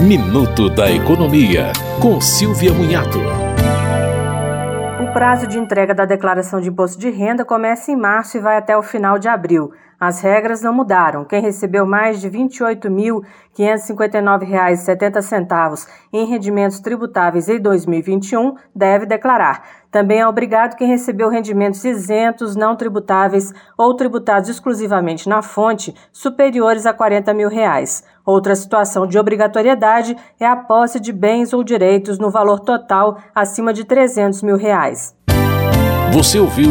Minuto da Economia, com Silvia Munhato. O prazo de entrega da declaração de imposto de renda começa em março e vai até o final de abril. As regras não mudaram. Quem recebeu mais de R$ 28.559,70 em rendimentos tributáveis em 2021 deve declarar. Também é obrigado quem recebeu rendimentos isentos, não tributáveis ou tributados exclusivamente na fonte, superiores a 40 mil reais. Outra situação de obrigatoriedade é a posse de bens ou direitos no valor total acima de 300 mil reais. Você ouviu